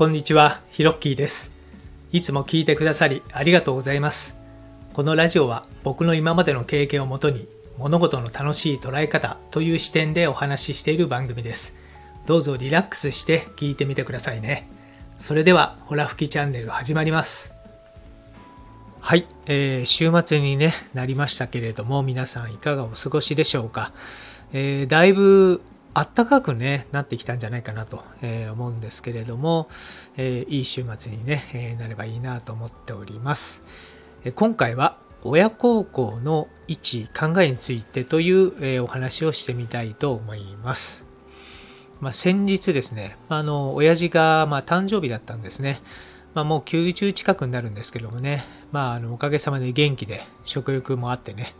こんにちは、ヒロッキーです。いつも聞いてくださりありがとうございます。このラジオは僕の今までの経験をもとに物事の楽しい捉え方という視点でお話ししている番組です。どうぞリラックスして聞いてみてくださいね。それでは、ホラ吹きチャンネル始まります。はい、えー週末に、ね、なりましたけれども、皆さんいかがお過ごしでしょうか。えーだいぶ暖かく、ね、なってきたんじゃないかなと、え思うんですけれども、えいい週末に、ねえなればいいなと思っております。え今回は親孝行の位置、考えについてという、えお話をしてみたいと思います。まあ、先日ですね、あの、親父が、ま、誕生日だったんですね。まあ、もう90近くになるんですけどもね、まあ、あの、おかげさまで元気で、食欲もあってね、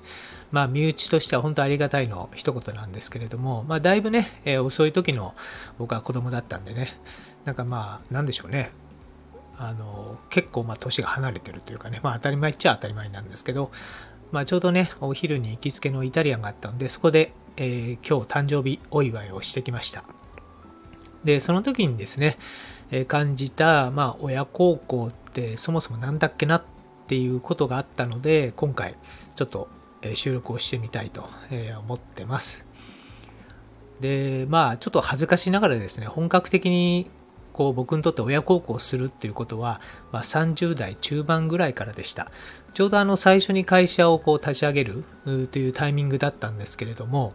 まあ、身内としては本当ありがたいの一言なんですけれども、まあ、だいぶね、えー遅い時の僕は子供だったんでね、なんかまあ、なんでしょうね、あの、結構まあ、年が離れてるというかね、まあ、当たり前っちゃ当たり前なんですけど、まあ、ちょうどね、お昼に行きつけのイタリアンがあったんで、そこで、えー今日誕生日お祝いをしてきました。で、その時にですね、えー感じた、まあ、親孝行ってそもそもなんだっけなっていうことがあったので、今回ちょっと収録をしてみたいと思ってます。で、まあ、ちょっと恥ずかしながらですね、本格的にこう僕にとって親孝行するっていうことは、まあ、30代中盤ぐらいからでした。ちょうどあの最初に会社をこう立ち上げるというタイミングだったんですけれども、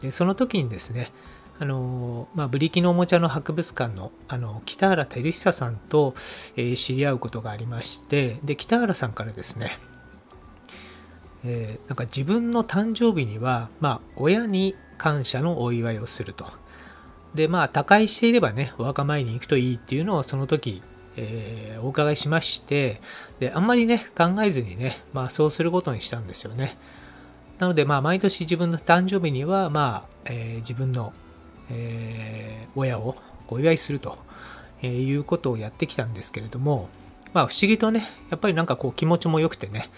でその時にですね、あのまあ、ブリキのおもちゃの博物館のあの北原照久さんと、え知り合うことがありましてで北原さんからですね、えーなんか自分の誕生日には、まあ、親に感謝のお祝いをすると。でまあ他界していればねお墓参りに行くといいっていうのをその時、えーお伺いしましてであんまりね考えずにね、まあ、そうすることにしたんですよね。なのでまあ毎年自分の誕生日にはまあ、えー自分のえ親をお祝いするということをやってきたんですけれども、まあ不思議とね、やっぱりなんかこう気持ちも良くてね、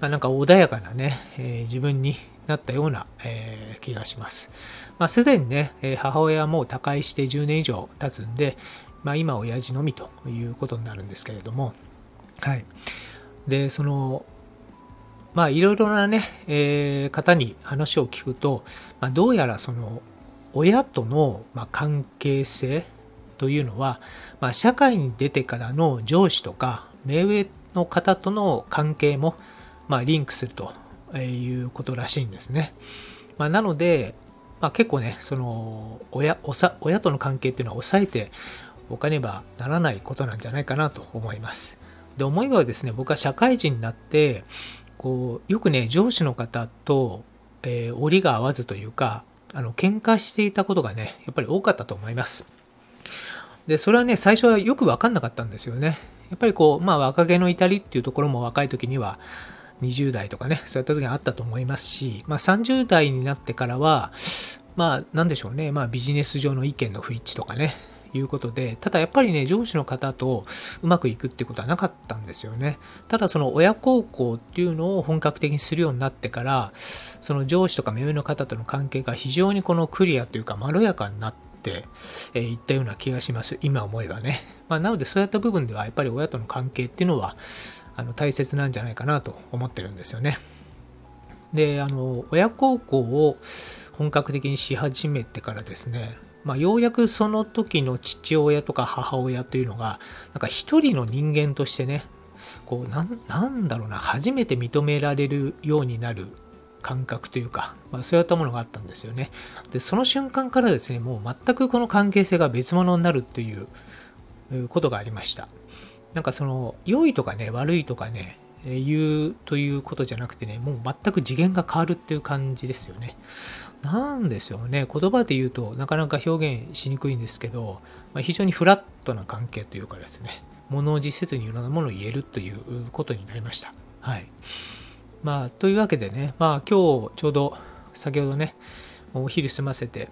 まあ、なんか穏やかなね、えー自分になったような、えー気がします。まあすでにね、えー母親はもう他界して10年以上経つんで、まあ今親父のみということになるんですけれども、はい。で、その、まあいろいろなね、えー方に話を聞くと、まあ、どうやらその親との、まあ、関係性というのは、まあ、社会に出てからの上司とか目上の方との関係も、まあ、リンクするということらしいんですね。まあ、なので、まあ、結構ねその親親との関係っていうのは抑えておかねばならないことなんじゃないかなと思います。で思えばですね僕は社会人になってこうよくね上司の方と、えー折りが合わずというかあの喧嘩していたことがねやっぱり多かったと思いますでそれはね最初はよく分かんなかったんですよねやっぱりこうまあ若気の至りっていうところも若い時には20代とかねそういった時にあったと思いますし、まあ、30代になってからはまあなんでしょうね。まあビジネス上の意見の不一致とかねいうことでただやっぱりね上司の方とうまくいくってことはなかったんですよね。ただその親孝行っていうのを本格的にするようになってからその上司とか目上の方との関係が非常にこのクリアというかまろやかになってえーいったような気がします。今思えばね、まあ、なのでそういった部分ではやっぱり親との関係っていうのはあの大切なんじゃないかなと思ってるんですよね。であの親孝行を本格的にし始めてからですねまあ、ようやくその時の父親とか母親というのがなんか一人の人間としてねこうなんだろうな初めて認められるようになる感覚というか、まあ、そういったものがあったんですよね。でその瞬間からですねもう全くこの関係性が別物になるということがありました。なんかその良いとかね悪いとかね言うということじゃなくてねもう全く次元が変わるっていう感じですよね。なんですよね。言葉で言うとなかなか表現しにくいんですけど、まあ、非常にフラットな関係というかですね物を実せずにいろんなものを言えるということになりました。はい。まあというわけでねまあ今日ちょうど先ほどねお昼済ませて、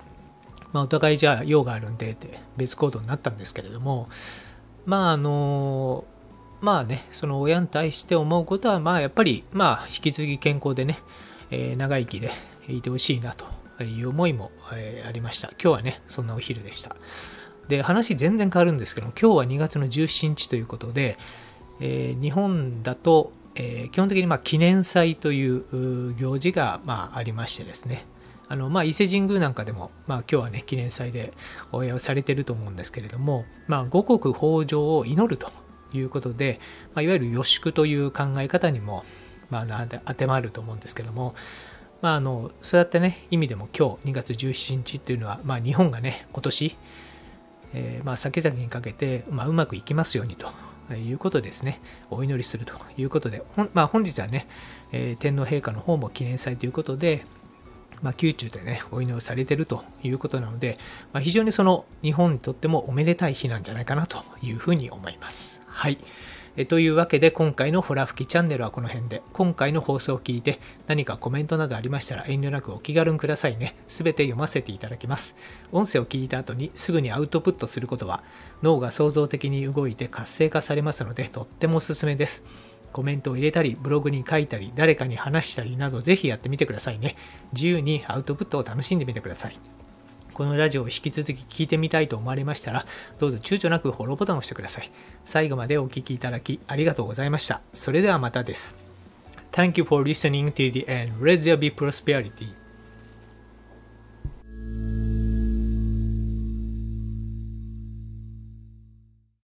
まあ、お互いじゃあ用があるんでって別行動になったんですけれどもまああのまあねその親に対して思うことはまあやっぱりまあ引き続き健康でね、えー長生きでいてほしいなという思いも、えーありました。今日はねそんなお昼でした。で、話全然変わるんですけど、今日は2月の17日ということで、えー、日本だと、え、基本的にま記念祭という行事がまあありましてですね、あのまあ、伊勢神宮なんかでも、まあ、今日はね、記念祭でお祝いされてると思うんですけれども、まあ、五穀豊穣を祈るということで、まあ、いわゆる予祝という考え方にも、まあ、当てはると思うんですけども、まあ、あのそうやってね意味でも今日2月17日っていうのは、まあ、日本がね今年、えー、まあ先々にかけて、まあ、うまくいきますようにということですね。お祈りするということで、まあ、本日はね、えー、天皇陛下の方も記念祭ということで、まあ、宮中でねお祈りをされてるということなので、まあ、非常にその日本にとってもおめでたい日なんじゃないかなというふうに思います。はい。えというわけで今回のホラ吹きチャンネルはこの辺で今回の放送を聞いて何かコメントなどありましたら遠慮なくお気軽にくださいねすべて読ませていただきます音声を聞いた後にすぐにアウトプットすることは脳が創造的に動いて活性化されますのでとってもおすすめですコメントを入れたり、ブログに書いたり、誰かに話したりなど、ぜひやってみてくださいね。自由にアウトプットを楽しんでみてください。このラジオを引き続き聞いてみたいと思われましたら、どうぞ躊躇なくフォローボタンを押してください。最後までお聴きいただきありがとうございました。それではまたです。Thank you for listening to the end. Let there be prosperity.